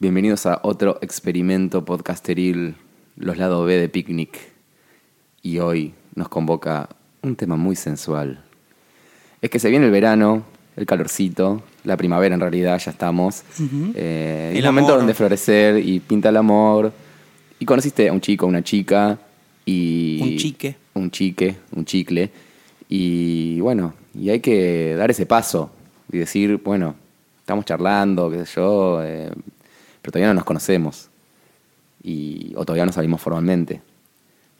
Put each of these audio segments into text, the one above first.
Bienvenidos a otro experimento podcasteril, los lados B de Picnic. Y hoy nos convoca un tema muy sensual. Es que se viene el verano, el calorcito, la primavera en realidad, ya estamos. Eh, El el momento amor. donde florecer y pinta el amor. Y conociste a un chico, una chica y... Un chique. Un chique, un chicle. Y bueno, y hay que dar ese paso y decir, bueno, estamos charlando, qué sé yo, eh, pero todavía no nos conocemos. Y, o todavía no salimos formalmente.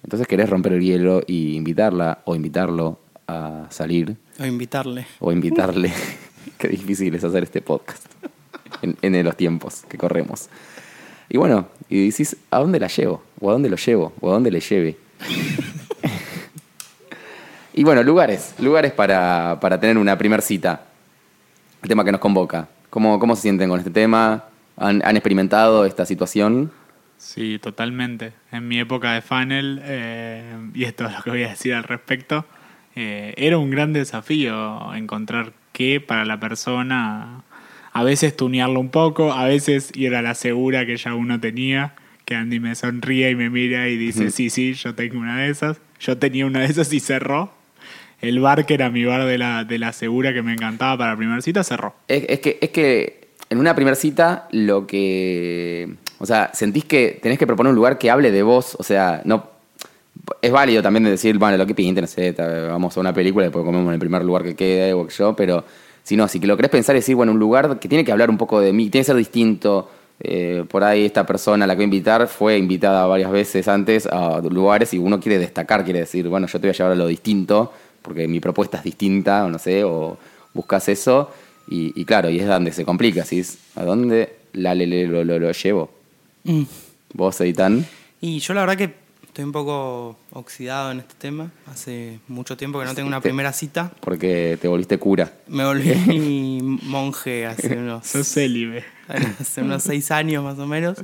Entonces querés romper el hielo y invitarla o invitarlo a salir O invitarle. o invitarle. Qué difícil es hacer este podcast en, en los tiempos que corremos. Y bueno, y decís, ¿a dónde la llevo? ¿O a dónde lo llevo? ¿O a dónde le lleve? y bueno, lugares, lugares para, para tener una primer cita. El tema que nos convoca. ¿Cómo, cómo se sienten con este tema? ¿Han, han experimentado esta situación? Sí, totalmente. En mi época de funnel, eh, y esto es lo que voy a decir al respecto, eh, era un gran desafío encontrar qué para la persona, a veces tunearlo un poco, a veces ir a la segura que ya uno tenía, que Andy me sonríe y me mira y dice, sí, sí, yo tengo una de esas. Yo tenía una de esas y cerró. El bar que era mi bar de la, de la segura que me encantaba para la primera cita cerró. Es, es que, es que en una primera cita lo que... O sea, sentís que tenés que proponer un lugar que hable de vos. O sea, no... Es válido también de decir, bueno, lo que pinte, no sé, vamos a una película y después comemos en el primer lugar que quede o que yo, pero si no, si lo querés pensar y decir, bueno, un lugar que tiene que hablar un poco de mí, tiene que ser distinto. Eh, por ahí esta persona a la que voy a invitar fue invitada varias veces antes a lugares y uno quiere destacar, quiere decir, bueno, yo te voy a llevar a lo distinto porque mi propuesta es distinta, o no sé, o buscas eso. Y, y claro, y es donde se complica, es a dónde la, le- le- lo, lo- lo llevo. Mm. Vos, Eitan. Y yo la verdad que estoy un poco oxidado en este tema. Hace mucho tiempo que no tengo una Te- primera cita. porque te volviste cura. Me volví monje hace unos, Sos célibe. hace unos seis años más o menos.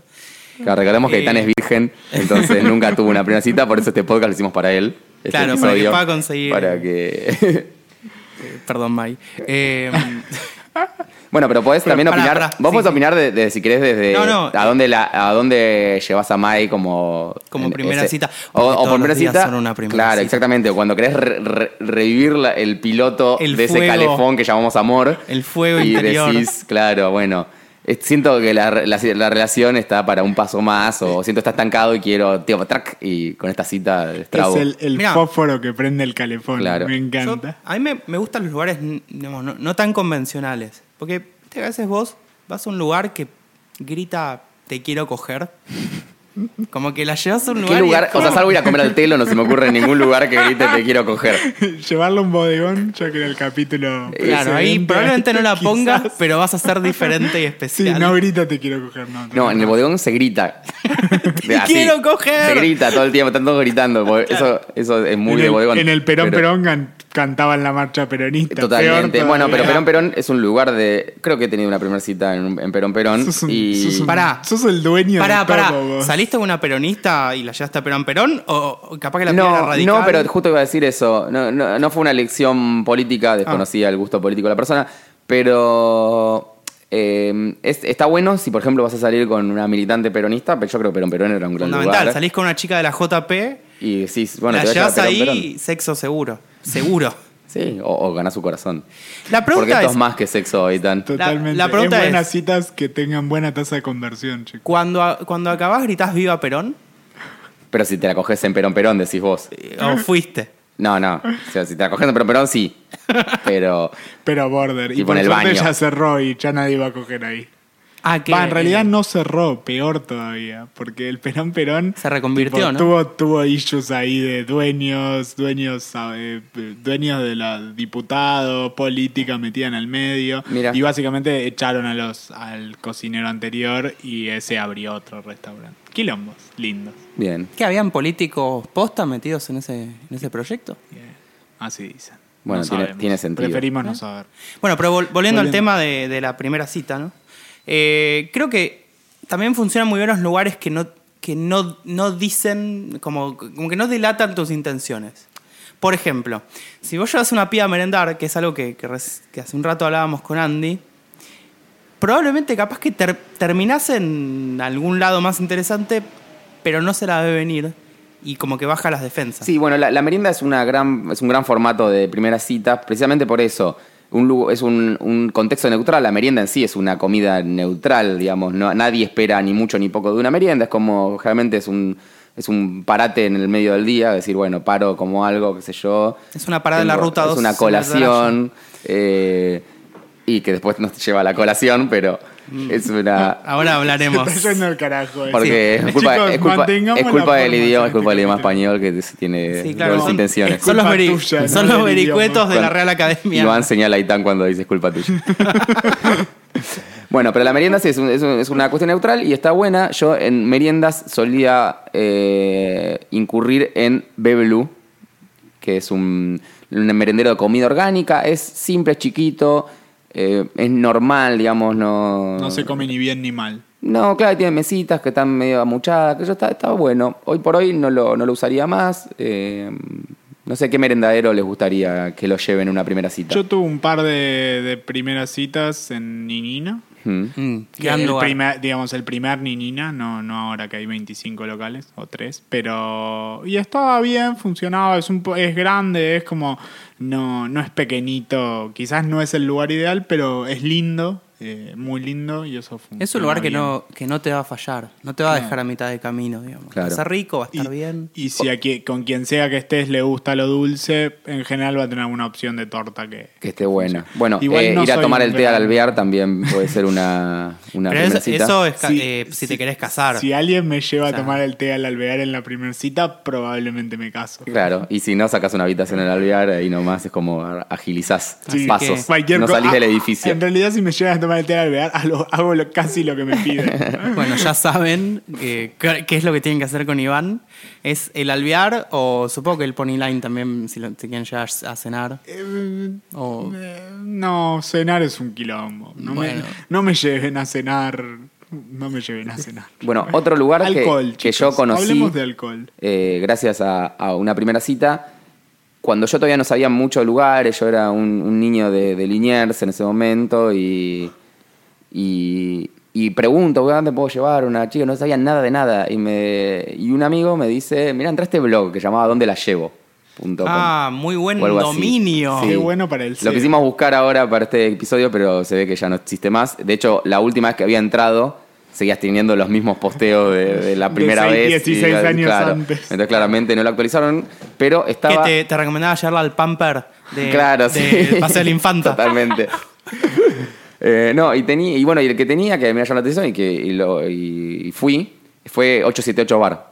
Claro, recordemos que Eh. Eitan es virgen, entonces nunca tuvo una primera cita, por eso este podcast lo hicimos para él. Este Claro, para que pueda conseguir- Para que... Eh, Perdón, Mai. Eh, bueno, pero podés Pero también pará, opinar. pará, vos sí, podés sí. opinar de, de, si querés desde No, no. a dónde la, a dónde llevas a Mai como Como primera cita, O, o por primera cita. son una primera claro, cita. exactamente. o Cuando querés re- re- revivir la- el piloto El de ese fuego. calefón que llamamos amor. El fuego y interior. decís, claro, bueno. Siento que la, la- la relación está para un paso más, o siento que está estancado y quiero, tío, track, y con esta cita destrabo. Es el, el Mirá. fósforo que prende el calefón. Claro. Me yo- encanta. a mí me, me gustan los lugares digamos, no, no tan convencionales. Porque a veces vos vas a un lugar que grita te quiero coger. Como que la llevas a un lugar. ¿Qué lugar? O sea, salvo ir a comer al telo, no se me ocurre ningún lugar que grite te quiero coger. Llevarlo a un bodegón, yo creo el capítulo. Claro, ahí probablemente no la quizás. pongas, pero vas a ser diferente y Sí, especial. no grita te quiero coger, no. No, en el bodegón se grita. Te quiero coger. Se grita todo el tiempo, están todos gritando. Eso, eso es muy en de el, bodegón. En el Perón Pero- Perón can- cantaban la marcha peronista. Totalmente. peor Bueno, pero. Perón Perón es un lugar de. Creo que he tenido una primera cita en, en Perón Perón. Sos un- y. sos un- Pará. Sos el dueño Pará, de pará. todo, ¿Saliste con una peronista y la llevaste a Perón Perón? ¿O, o capaz que la piba era No, radical? no, pero justo iba a decir eso. No, no, no fue una elección política, desconocía el gusto político de la persona, pero eh, es- está bueno si, por ejemplo, vas a salir con una militante peronista, pero yo creo que Perón Perón era un gran Fundamental. lugar. Salís con una chica de la JP, Y decís, bueno, la te llevas ahí, Perón. sexo seguro. Seguro. Sí, o, o ganás su corazón. La Porque pregunta esto es, es más que sexo, Aitan. Totalmente. La- la pregunta es buenas es- citas que tengan buena tasa de conversión, chicos. cuando, cuando acabás gritás viva Perón, Pero si te la coges en Perón Perón, decís vos. o fuiste. No, no. O sea, si te la coges en Perón Perón, sí. Pero Pero border. Y Tipo por el baño. ya cerró y ya nadie va a coger ahí. Ah, que Va, en realidad eh, no cerró, peor todavía, porque el Perón Perón Se reconvirtió, tipo, ¿no? tuvo, tuvo issues ahí de dueños, dueños, eh, dueños de la diputado, política metida en el medio. Mira. Y básicamente echaron a los, al cocinero anterior y ese abrió otro restaurante. Quilombos, lindos. bien. ¿Que habían políticos posta metidos en ese, en ese proyecto? Bien. Así dicen. Bueno, No tiene- sabemos. tiene sentido. Preferimos ¿Eh? no saber. Bueno, pero vol- volviendo al Volviendo. tema de, de la primera cita, ¿no? Eh, creo que también funcionan muy bien los lugares que no, que no, no dicen, como, como que no delatan tus intenciones. Por ejemplo, si vos llevas una piba a merendar, que es algo que, hace un rato hablábamos con Andy, probablemente capaz que ter- terminás en algún lado más interesante, pero no se la ve venir. Y como que baja las defensas. Sí, bueno, la, la merienda es, una gran, es un gran formato de primera cita, precisamente por eso. Un, es un, un contexto neutral, la merienda en sí es una comida neutral, digamos, no, nadie espera ni mucho ni poco de una merienda, es como, generalmente es un, es un parate en el medio del día, decir, bueno, paro como algo, qué sé yo. Es una parada en la ruta Es 2 una en el colación, eh, y que después nos lleva a la colación, pero. Es una... Ahora hablaremos. Está yendo al carajo. Porque Sí. es culpa, Chicos, es culpa, mantengamos es culpa la del idioma, es culpa del idioma español que tiene Sí, claro, dobles son- intenciones. Son los, veri- tuya, son no los del vericuetos de la Real Academia. Iván señala a Itán cuando dice es culpa tuya. bueno, pero la merienda sí es, un- es un- es una cuestión neutral y está buena. Yo en meriendas solía eh, incurrir en Bebelú, que es un, un merendero de comida orgánica. Es simple, es chiquito, eh, es normal, digamos, no... No se come ni bien ni mal. No, claro, tiene mesitas que están medio amuchadas, que yo está, está bueno. Hoy por hoy no lo, no lo usaría más. eh, no sé qué merendadero les gustaría que lo lleven en una primera cita. Yo tuve un par de, de primeras citas en Ninina. Mm. Que gran el lugar. primer, digamos, el primer Ninina, no, no ahora que hay 25 locales o 3, pero... Y estaba bien, funcionaba, es, un, po- es grande, es como... No, no es pequeñito, quizás no es el lugar ideal, pero es lindo, eh, muy lindo y eso funciona Es un lugar que bien. no, que no te va a fallar. No te va a dejar a mitad de camino, digamos. Claro. Va a ser rico, va a estar Y, bien. y si a qui- con quien sea que estés le gusta lo dulce, en general va a tener alguna opción de torta que... Que esté buena. Bueno, Igual eh, no ir a tomar el té al alvear también puede ser una, una Pero primera eso, cita. eso es eh, si te querés casar. Si alguien me lleva O sea. a tomar el té al alvear en la primera cita, probablemente me caso. Claro, y si no sacas una habitación en el alvear, ahí nomás es como agilizás Sí, pasos. que- no salís del Ah, edificio. En realidad, si me llegan a tomar el té al alvear, hago, hago lo- casi lo que me piden. Bueno, ya saben eh, qué es lo que tienen que hacer con Iván. Es el alvear o supongo que el pony line también, si, lo, si quieren llegar a cenar. Eh, O- eh, no, cenar es un quilombo. No, Bueno. me, no me lleven a cenar. No me lleven a cenar. Bueno, otro lugar que- Alcohol, que, chicos. yo conocí, Hablemos de alcohol. eh, gracias a, a una primera cita, cuando yo todavía no sabía muchos lugares, yo era un, un niño de, de Liniers en ese momento y, y, y pregunto, ¿a ¿dónde puedo llevar una chica? No sabía nada de nada. Y, me, y un amigo me dice, mira, entra a este blog que llamaba ¿Dónde la llevo? Punto com. Ah, muy buen dominio. Sí. Qué bueno para el Lo quisimos buscar ahora para este episodio, pero se ve que ya no existe más. De hecho, la última vez que había entrado, seguías teniendo los mismos posteos de, de la De primera seis, vez. 16 y, años claro, antes. Entonces, claramente no lo actualizaron, pero Que estaba. te, te recomendaba llevarla al pamper de, claro, de sí. Paseo de la Infanta. Totalmente. Eh, no, y tenía, y bueno, y el que tenía que me llamó la atención y que y lo, y fui, fue 878 Bar.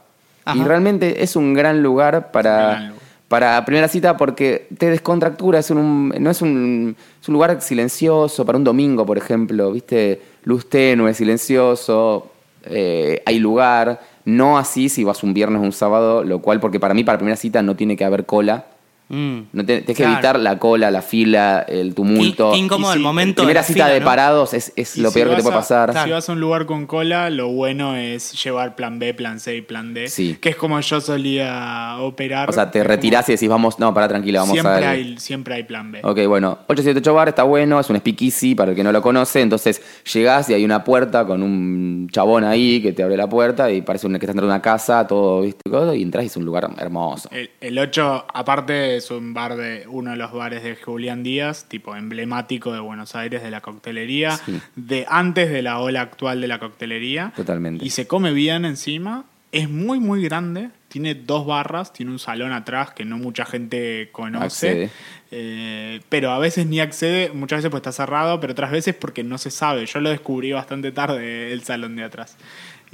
Ajá. Y realmente es un gran lugar Es un gran para, lugar. Para primera cita porque te descontractura, es un, no es un, es un lugar silencioso para un domingo, por ejemplo, ¿viste? Luz tenue, silencioso, eh, hay lugar, no así si vas un viernes o un sábado, lo cual, porque para mí para primera cita no tiene que haber cola. Mm. No te- tienes que evitar la cola, la fila, el tumulto. Qué, qué incómodo el momento. Primera de la cita fila, de ¿no? parados es, es lo si peor que te puede a- pasar. Si vas a un lugar con cola, lo bueno es llevar plan B, plan C y plan D. Sí. Que es como yo solía operar. O sea, te retirás y decís, vamos, no, para tranquila, vamos siempre a hay, siempre hay plan B. Ok, bueno, 878 Bar está bueno, es un speakeasy para el que no lo conoce, entonces llegás y hay una puerta con un chabón ahí que te abre la puerta y parece un- que estás entrando a una casa, todo, ¿viste? Todo, y entras y es un lugar hermoso. El, el 8, aparte, es un bar de uno de los bares de Julián Díaz, tipo emblemático de Buenos Aires, de la coctelería, Sí. de antes de la ola actual de la coctelería. Totalmente. Y se come bien encima. Es muy, muy grande. Tiene dos barras, tiene un salón atrás que no mucha gente conoce. Eh, pero a veces ni accede, muchas veces pues está cerrado, pero otras veces porque no se sabe. Yo lo descubrí bastante tarde, el salón de atrás.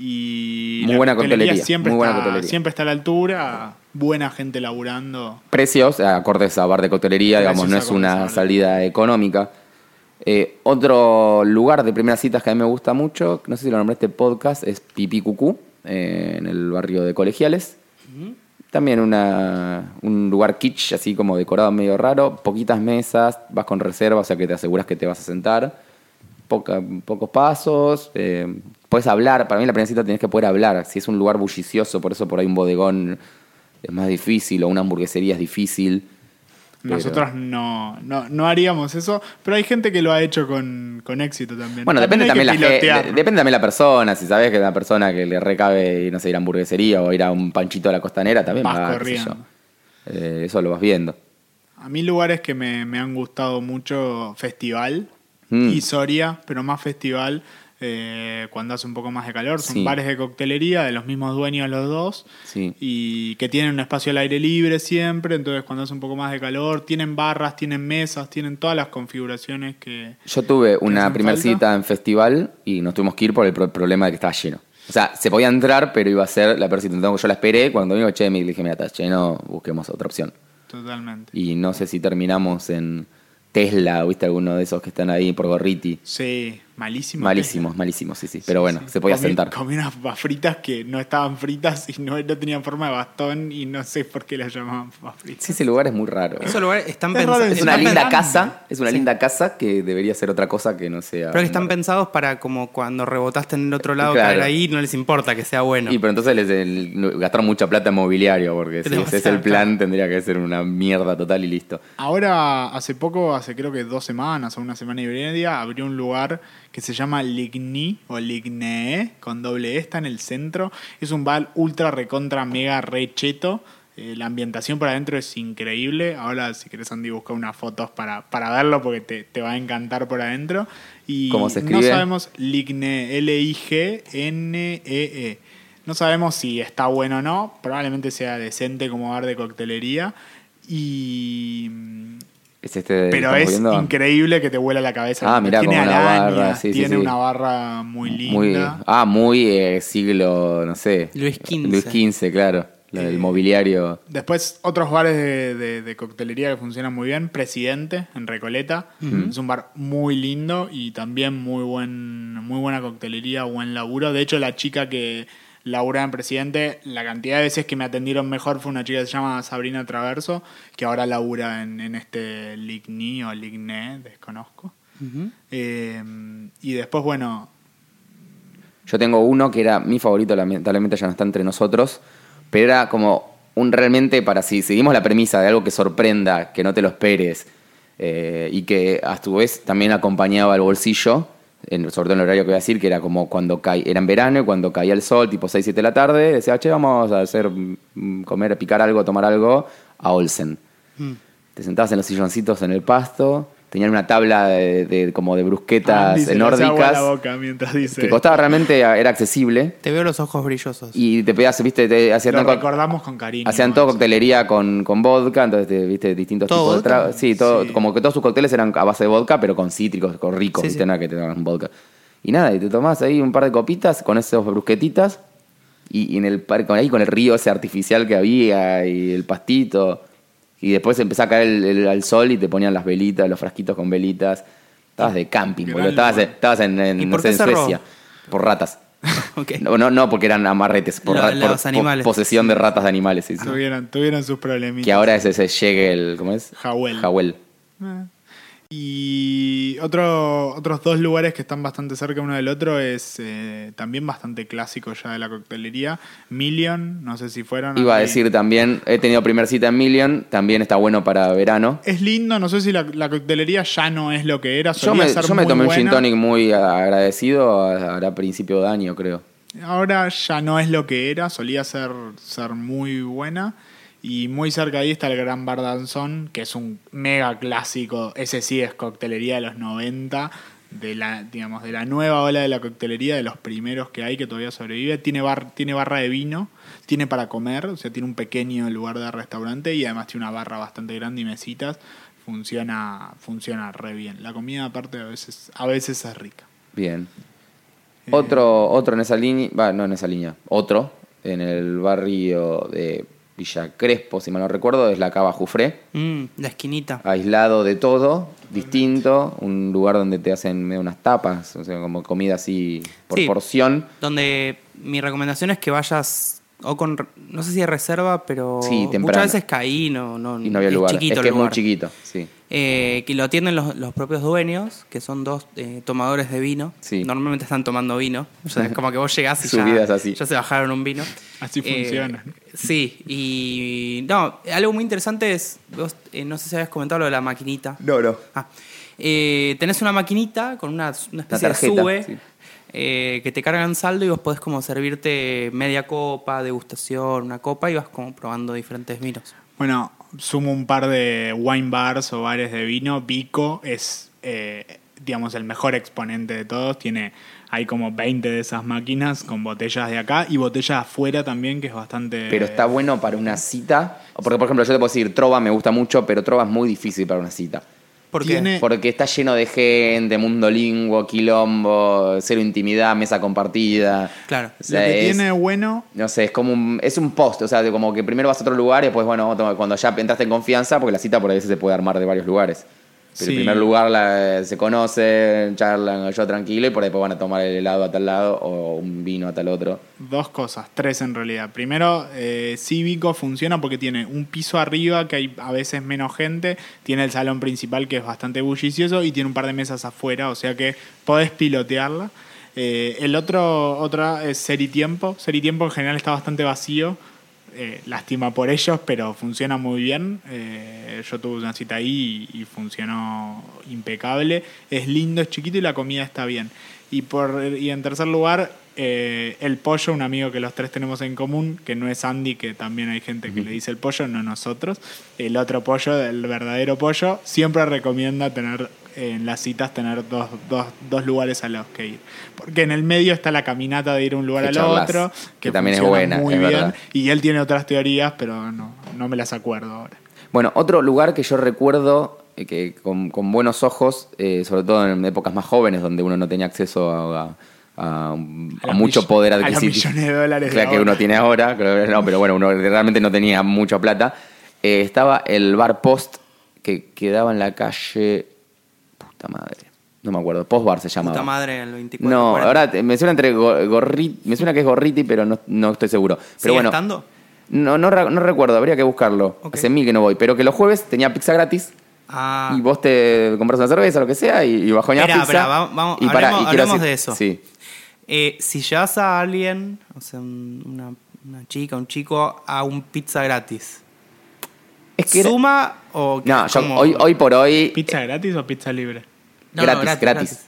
Y Muy la buena coctelería, Siempre, muy buena está, coctelería. siempre está a la altura, buena gente laburando. Precios, eh, acordes a bar de coctelería, digamos, no es una salida económica. Eh, otro lugar de primeras citas que a mí me gusta mucho, no sé si lo nombré este podcast, es Pipí Cucú, eh, en el barrio de Colegiales. También una, un lugar kitsch, así como decorado medio raro, poquitas mesas, vas con reserva, o sea que te aseguras que te vas a sentar, poca- pocos pasos, eh, puedes hablar, para mí la primera cita tenés que poder hablar, si es un lugar bullicioso, por eso por ahí un bodegón es más difícil, o una hamburguesería es difícil. Pero- Nosotros no, no, no haríamos eso, pero hay gente que lo ha hecho con, con éxito también. Bueno, depende también, la, de- depende también la persona. Si sabes que es una persona que le recabe, no sé, ir a hamburguesería o ir a un panchito a la costanera, también Vas va, corriendo. Eh, eso lo vas viendo. A mí lugares que me, me han gustado mucho, festival Mm. y Soria, pero más festival eh, cuando hace un poco más de calor. Son Sí. bares de coctelería de los mismos dueños los dos Sí. y que tienen un espacio al aire libre siempre, entonces cuando hace un poco más de calor tienen barras, tienen mesas, tienen todas las configuraciones que... Yo tuve una hacen primer falta? cita en festival y nos tuvimos que ir por el pro- problema de que estaba lleno. O sea, se podía entrar, pero iba a ser la peor cita. Entonces yo la esperé. Cuando vino, che, me dije, mira, está lleno, busquemos otra opción. Totalmente. Y no sé si terminamos en Tesla, o viste alguno de esos que están ahí por Gorriti. Sí, malísimo. Malísimos, malísimos, sí, sí. Pero bueno, se podía Comí- sentar. Comí unas papas fritas que no estaban fritas y no, no tenían forma de bastón y no sé por qué las llamaban papas fritas. Sí, ese lugar es muy raro. Esos lugares están Es pensados. Es una están linda pensando. casa, es una linda casa que debería ser otra cosa que no sea. Pero que están pensados para como cuando rebotaste en el otro lado Claro. caer ahí no les importa que sea bueno. Y pero entonces les, el- gastaron mucha plata en mobiliario, porque si ese es el plan, tendría que ser una mierda total y listo. Ahora, hace poco, hace creo que dos semanas o una semana y media, abrió un lugar que se llama Ligny o Lignee, con doble E, está en el centro. Es un bar ultra recontra mega recheto. Eh, la ambientación por adentro es increíble. Ahora, si querés, Andy, busca unas fotos para, para verlo porque te, te va a encantar por adentro. Y ¿Cómo se no escribe? sabemos Lignee, L-I-G-N-E-E. E No sabemos si está bueno o no. Probablemente sea decente como bar de coctelería. Y Es este. pero es viendo? increíble que te vuela la cabeza. Ah, mirá, tiene como una arañas, barra, sí, tiene sí. una barra muy linda. Muy, ah, muy eh, siglo, no sé. Luis XV. Luis XV, claro. La del Eh, mobiliario. Después, otros bares de, de- de coctelería que funcionan muy bien. Presidente, en Recoleta. Es un bar muy lindo y también muy, buen, muy buena coctelería, buen laburo. De hecho, la chica que laburaba en Presidente, la cantidad de veces que me atendieron mejor fue una chica que se llama Sabrina Traverso, que ahora labura en, en este Ligny o Ligné, desconozco. Eh, y después, bueno, Yo tengo uno que era mi favorito, lamentablemente ya no está entre nosotros, pero era como un realmente para si seguimos la premisa de algo que sorprenda, que no te lo esperes eh, y que a tu vez también acompañaba el bolsillo, en- sobre todo en el horario que voy a decir, que era como cuando cae, era en verano y cuando caía el sol, tipo 6, 7 de la tarde, decía, che, vamos a hacer, mm, comer, picar algo, tomar algo a Olsen. Mm. Te sentabas en los silloncitos en el pasto, tenían una tabla de, de- como de brusquetas Andy se le hace agua a nórdicas la boca mientras dice. que costaba realmente, era accesible. Te veo los ojos brillosos. Y te pedías, viste, te hacían, Lo co- recordamos con cariño. hacían todo coctelería con, con vodka, entonces te, viste distintos ¿Todo tipos de tragos. Sí, todo, Sí. como que todos sus cócteles eran a base de vodka, pero con cítricos, con ricos, Sí, viste, sí. nada que te daban vodka. Y nada, y te tomás ahí un par de copitas con esos brusquetitas y, y en el parque, ahí con el río ese artificial que había y el pastito. Y después empezó a caer el, el- al sol y te ponían las velitas, los frasquitos con velitas. Estabas de camping, boludo. Estabas, estabas en, en, ¿Y no por sé, qué en? Suecia. Por ratas. No, no, no, porque eran amarretes, por, ra- por- los animales. por posesión de ratas de animales. sí, sí. Tuvieron, tuvieron sus problemitas. Que ahora es ese llegue el. ¿Cómo es? Jawel. Jawel. Eh. Y otro, otros dos lugares que están bastante cerca uno del otro es eh, también bastante clásico ya de la coctelería. Million, no sé si fueron. Iba a decir también, he tenido primer cita en Million, también está bueno para verano. Es lindo, no sé si la, la coctelería ya no es lo que era. Yo me, yo me tomé un buena. gin tonic muy agradecido, hará principio de año, creo. Ahora ya no es lo que era, solía ser, ser muy buena. Y muy cerca ahí está el Gran Bar Danzón, que es un mega clásico. Ese sí es coctelería de los 90, de la, digamos, de la nueva ola de la coctelería, de los primeros que hay que todavía sobrevive. Tiene, bar, tiene barra de vino, tiene para comer, o sea, tiene un pequeño lugar de restaurante y además tiene una barra bastante grande y mesitas. Funciona, funciona re bien. La comida aparte a veces, a veces es rica. Bien. Eh, Otro, otro en esa línea, va, no en esa línea, otro, en el barrio de Villa Crespo, si mal no recuerdo, es la Cava Jufré. Mm, la esquinita. aislado de todo, distinto, un lugar donde te hacen medio unas tapas, o sea, como comida así por Sí. porción. Donde mi recomendación es que vayas o con, no sé si de reserva, pero Sí, temprano. muchas veces caí, no, no, Y no había es lugar. chiquito es el que es muy chiquito, sí. Eh, que lo atienden los, los propios dueños, que son dos eh, tomadores de vino. Sí. Normalmente están tomando vino. O sea, es como que vos llegás y Su ya, vida es así. ya se bajaron un vino. Así Eh, funciona. Sí, y no, algo muy interesante es, vos, eh, no sé si habías comentado lo de la maquinita. No, no. Ah, eh, tenés una maquinita con una, una especie tarjeta, de sube sí. eh, que te cargan saldo y vos podés como servirte media copa, degustación, una copa y vas como probando diferentes vinos. Bueno, sumo un par de wine bars o bares de vino. Vico es, eh, digamos, el mejor exponente de todos. Tiene, hay como 20 de esas máquinas con botellas de acá y botellas afuera también, que es bastante... Pero está bueno para una cita. Porque, por ejemplo, yo te puedo decir, Trova me gusta mucho, pero Trova es muy difícil para una cita. ¿Por Tiene- qué? Porque está lleno de gente, mundo lingüe, quilombo, cero intimidad, mesa compartida. Claro. O Lo que es- tiene bueno No sé, es como un, es un post, o sea, de como que primero vas a otro lugar y después, bueno, cuando ya entraste en confianza, porque la cita por ahí se puede armar de varios lugares. Pero Sí. en primer lugar la- se conocen, charlan yo tranquilo y por ahí después van a tomar el helado a tal lado o un vino a tal otro. Dos cosas, tres en realidad. Primero, eh, Cívico funciona porque tiene un piso arriba que hay a veces menos gente, tiene el salón principal que es bastante bullicioso y tiene un par de mesas afuera, o sea que podés pilotearla. Eh, el otro otra es Seritiempo. Seritiempo en general está bastante vacío. Eh, lástima por ellos, pero funciona muy bien. Eh, yo tuve una cita ahí y, y funcionó impecable. Es lindo, es chiquito y la comida está bien. Y, por, y en tercer lugar, eh, el pollo, un amigo que los tres tenemos en común, que no es Andy, que también hay gente que le dice el pollo, no nosotros. El otro pollo, el verdadero pollo, siempre recomienda tener en las citas tener dos, dos, dos lugares a los que ir. Porque en el medio está la caminata de ir a un lugar Que al charlas, otro, que también es buena, muy es bien. verdad. Y él tiene otras teorías, pero no, no me las acuerdo ahora. Bueno, otro lugar que yo recuerdo eh, que con, con buenos ojos, eh, sobre todo en épocas más jóvenes, donde uno no tenía acceso a, a- a A mucho poder adquisitivo. millones de dólares de Claro, que uno tiene ahora, no, pero bueno, uno realmente no tenía mucha plata. Eh, estaba el bar Post que quedaba en la calle. Puta madre. No me acuerdo. Post Bar se llamaba. Puta madre, el 24. No, 40. ahora te- me suena entre Go- Gorri- me suena que es Gorriti, pero no, no estoy seguro. Pero ¿Sigue bueno, estando? no, no, no recuerdo, habría que buscarlo. Ok. Hace mil que no voy. Pero que los jueves tenía pizza gratis Ah, y vos te compras una cerveza, lo que sea, y, y bajoñás Esperá, pizza. esperá, vamos- hablemos- quiero hablemos de eso. Sí. eh, si llevas a alguien, o sea, un- una, una chica, un chico, a un pizza gratis, Es que era- ¿suma o No, yo hoy, hoy por hoy. ¿Pizza gratis o pizza libre? No, no, gratis, gratis,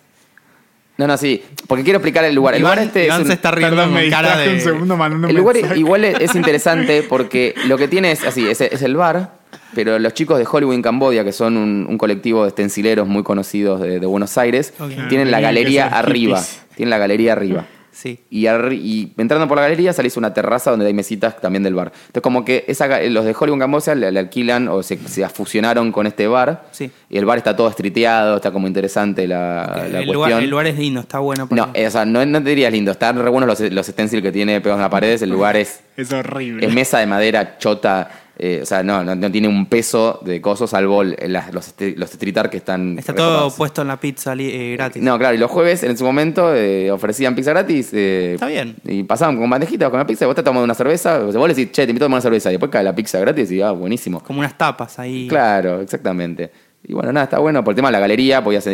No, no, sí. Porque quiero explicar el lugar. El Iván, lugar este Iván es un- se está riendo Perdón, me cara de... un segundo mandando El lugar mensaje. igual es, es interesante porque lo que tiene es así, es, es el bar, pero los chicos de Hollywood en Cambodia, que son un, un colectivo de estencileros muy conocidos de, de Buenos Aires, tienen la galería arriba. hippies. Tienen la galería arriba. Sí. Y, y entrando por la galería salís a una terraza donde hay mesitas también del bar. Entonces como que esa, los de Hollywood en Cambodia le, le alquilan o se, se fusionaron con este bar. Sí. Y el bar está todo estriteado, está como interesante la, la el, cuestión. lugar, el lugar es lindo, está bueno. para- No, o sea, no, no te dirías lindo. Están re buenos los, los stencils que tiene pegados en las paredes. El lugar es, Es horrible. es mesa de madera chota. Eh, o sea, no, no, no tiene un peso de cosos, salvo las- los, este- los street art que están. Está todo puesto en la pizza eh, gratis. No, claro, y los jueves en su momento eh, ofrecían pizza gratis. Está bien. Y pasaban con bandejitas con la pizza y vos te tomando una cerveza. O sea, vos le decís, che, te invito a tomar una cerveza. Y después cae la pizza gratis y ah, buenísimo. Como unas tapas ahí. Claro, exactamente. Y bueno, nada, está bueno por el tema de la galería, podías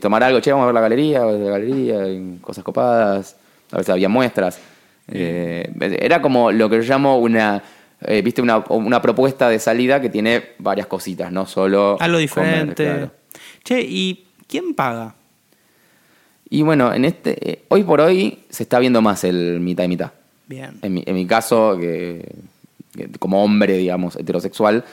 tomar algo, che, vamos a ver la galería, la galería, cosas copadas, a veces había muestras. Era como lo que yo llamo una, eh, viste, una, una propuesta de salida que tiene varias cositas, no solo... Algo comer, diferente. claro. Che, ¿y quién paga? Y bueno, en este, eh, hoy por hoy se está viendo más el mitad y mitad. Bien. En mi, en mi caso, que, que como hombre, digamos, heterosexual,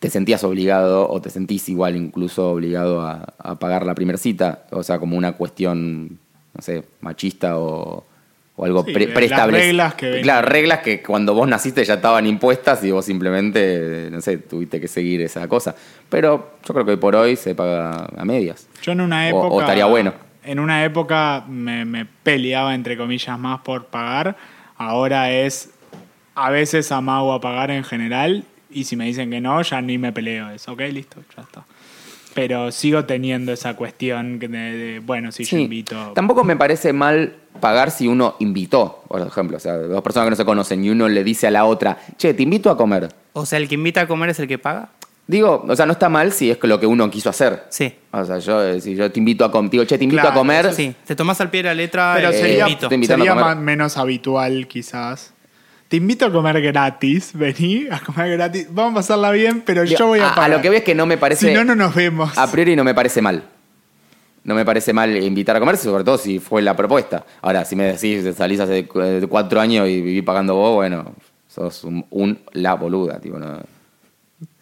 te sentías obligado o te sentís igual incluso obligado a, a pagar la primera cita, o sea, como una cuestión, no sé, machista o, o algo Sí, pre- preestablecido. reglas que. Claro, reglas que cuando vos naciste ya estaban impuestas y vos simplemente, no sé, tuviste que seguir esa cosa. Pero yo creo que hoy por hoy se paga a medias. Yo en una época. o estaría bueno. En una época me, me peleaba, entre comillas, más por pagar. Ahora es. A veces amago a pagar en general. Y si me dicen que no, ya ni me peleo eso. Ok, listo, ya está. Pero sigo teniendo esa cuestión de, de, bueno, si yo invito. Tampoco me parece mal pagar si uno invitó, por ejemplo. O sea, dos personas que no se conocen y uno le dice a la otra, che, te invito a comer. O sea, el que invita a comer es el que paga. Digo, o sea, no está mal si es lo que uno quiso hacer. Sí. O sea, yo, eh, si yo te invito a comer, digo, che, te invito Claro, a comer. Sí. Te tomás al pie de la letra Pero Eh, sería, invito. te invitando sería a comer. más- menos habitual, quizás. Te invito a comer gratis, vení a comer gratis, vamos a pasarla bien, pero yo voy a a, pagar. a lo que veo es que no me parece. Si no, no nos vemos. A priori no me parece mal. No me parece mal invitar a comer, sobre todo si fue la propuesta. Ahora, si me decís, salís hace cu- cuatro años y viví pagando vos, bueno, sos un, un la boluda, tipo, no.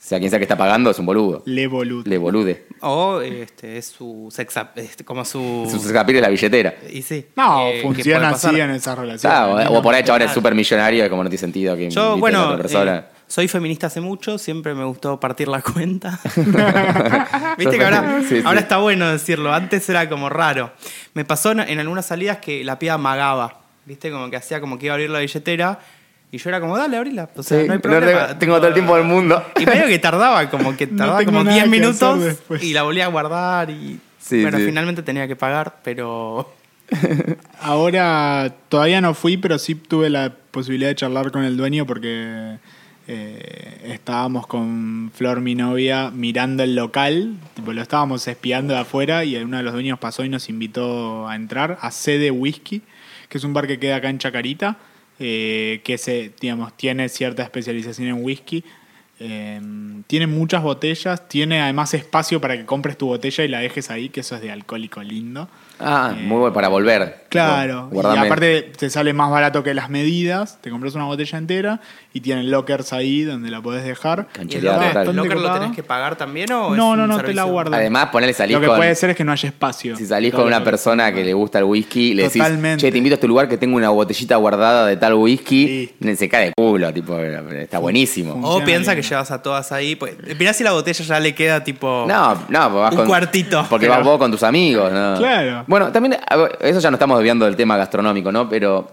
Sea quien sea que está pagando, es un boludo. Le boludo. Le bolude. O este, es su sex ap- este, como su. Sus escapir es la billetera. Y sí. No, eh, funciona así en esa relación. Claro, o por ahí ahora es súper millonario y como no tiene sentido que Yo, invite a bueno, otra persona. eh, soy feminista hace mucho, siempre me gustó partir la cuenta. Viste que ahora, Sí, sí. ahora está bueno decirlo, antes era como raro. Me pasó en, en algunas salidas que la piba magaba, viste, como que hacía como que iba a abrir la billetera y yo era como, dale, abrila. O sea, Sí, no hay no problema. tengo- tengo todo el tiempo del mundo. Y medio que tardaba, como que tardaba como nada 10 que minutos y la volví a guardar y... Sí, bueno, sí. finalmente tenía que pagar, pero... Ahora todavía no fui, pero sí tuve la posibilidad de charlar con el dueño porque eh, estábamos con Flor, mi novia, mirando el local. Tipo, lo estábamos espiando de afuera y uno de los dueños pasó y nos invitó a entrar a Sede Whisky, que es un bar que queda acá en Chacarita, eh, que se, digamos, tiene cierta especialización en whisky. Eh, tiene muchas botellas, tiene además espacio para que compres tu botella y la dejes ahí, que eso es de alcohólico lindo. Ah, Eh, muy bueno para volver. Claro, guardame. y aparte te sale más barato que las medidas, te compras una botella entera y tienen lockers ahí donde la podés dejar. ¿Y el locker, el locker lo tenés que pagar también o es No, un no, no, te la guardas. Además, ponele salir Lo que con. puede ser es que no haya espacio. Si salís con una persona que le gusta el whisky, le decís, Totalmente. che, te invito a este lugar que tengo una botellita guardada de tal whisky, Sí. se cae de culo, tipo, está buenísimo. O piensa bien. que llevas a todas ahí. Pues, mirá si la botella ya le queda tipo. No, no, pues vas Un con, cuartito. Porque vas vos con tus amigos, ¿no? Claro. Bueno, también, eso ya no estamos desviando del tema gastronómico, ¿no? Pero,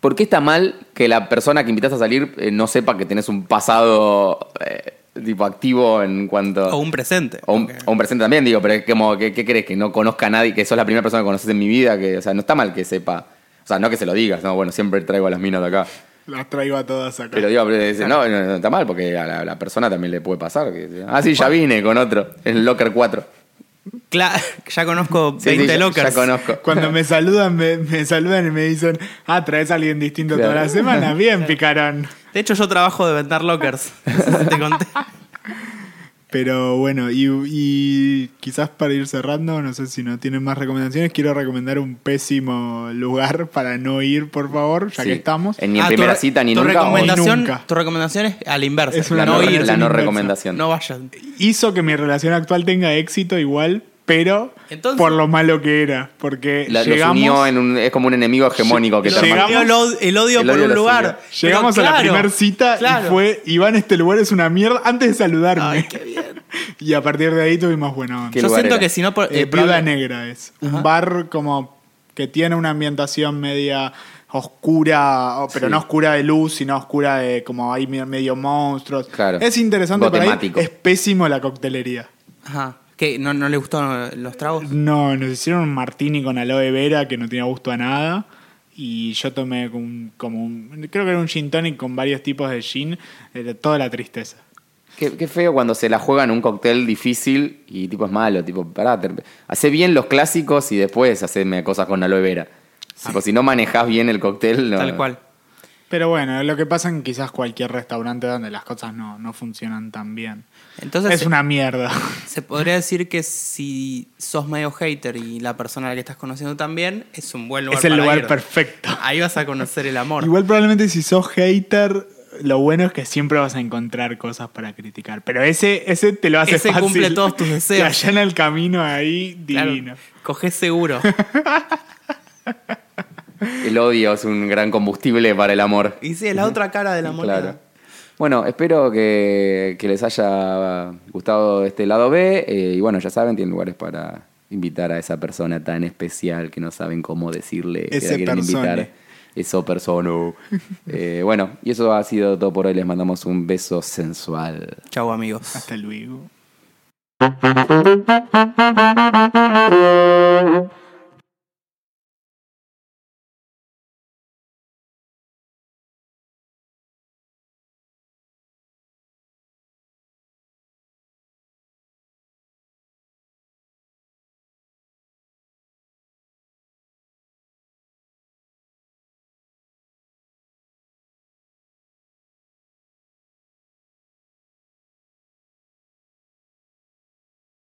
¿por qué está mal que la persona que invitas a salir eh, no sepa que tenés un pasado eh, tipo activo en cuanto. O un presente. O un, porque- o un presente también, digo, pero es como, ¿qué, ¿qué crees? Que no conozca a nadie, que sos la primera persona que conoces en mi vida, que, o sea, no está mal que sepa. O sea, no que se lo digas, no, bueno, siempre traigo a las minas de acá. Las traigo a todas acá. Pero digo, pero dice, no, no, no está mal, porque a la, la persona también le puede pasar. que- ah, sí, ya vine con otro, en el Locker 4. Cla- ya conozco Sí, sí, 20 ya- lockers. Ya conozco. Cuando me saludan, me, me saludan y me dicen, ah, traes a alguien distinto Claro. toda la semana. Bien, picarón. De hecho, yo trabajo de vender lockers. Te conté. Pero bueno, y, y quizás para ir cerrando, no sé si no tienen más recomendaciones, quiero recomendar un pésimo lugar para no ir, por favor, ya Sí. que estamos. En- Ni en Ah, primera cita ni tu nunca, Recomendación, Nunca. Tu recomendación es a la inversa. Es una La no, no ir. la no recomendación. No vayan. Hizo que mi relación actual tenga éxito igual, pero Entonces- por lo malo que era. Porque La- los llegamos, unió en un, es como un enemigo hegemónico que Lo- te llegamos- el, el odio El por odio un lugar. llegamos Pero a la primera cita claro. y fue, Iván, este lugar es una mierda, antes de saludarme. Ay, qué bien. y a partir de ahí tuvimos buena onda. ¿Qué Yo siento era? que si no. por- Eh, eh, Viuda Negra es. Ajá. Un bar como que tiene una ambientación media oscura, pero Sí. no oscura de luz, sino oscura de como hay me- medio monstruos. Claro. Es interesante para. Gotemático. Es pésimo la coctelería. Ajá. ¿Qué? ¿No, ¿No le gustaron los tragos? No, nos hicieron un martini con aloe vera que no tenía gusto a nada. Y yo tomé como un, como un- creo que era un gin tonic con varios tipos de gin, de toda la tristeza. Qué, qué feo cuando se la juegan un cóctel difícil y tipo es malo, tipo, pará, te- hacé bien los clásicos y después haceme cosas con aloe vera. Tipo, si no manejás bien el cóctel, no. Tal cual. Pero bueno, lo que pasa en quizás cualquier restaurante donde las cosas no, no funcionan tan bien. Entonces, es una mierda. se podría decir que si sos medio hater y la persona a la que estás conociendo también, es un buen lugar es el para lugar ir. perfecto. Ahí vas a conocer el amor. Igual probablemente si sos hater, lo bueno es que siempre vas a encontrar cosas para criticar. Pero ese, ese te lo hace Ese fácil. cumple todos tus deseos. Te allana el camino ahí Claro, divino. Cogés seguro. El odio es un gran combustible para el amor. Y sí, es la otra cara de la moneda. Claro. Bueno, espero que, que les haya gustado este lado B. eh, y bueno, ya saben, tienen lugares para invitar a esa persona tan especial que no saben cómo decirle que Ese la quieren persone. invitar. Eso persona. Eh, bueno, y eso ha sido todo por hoy. Les mandamos un beso sensual. Chau, amigos. Hasta luego.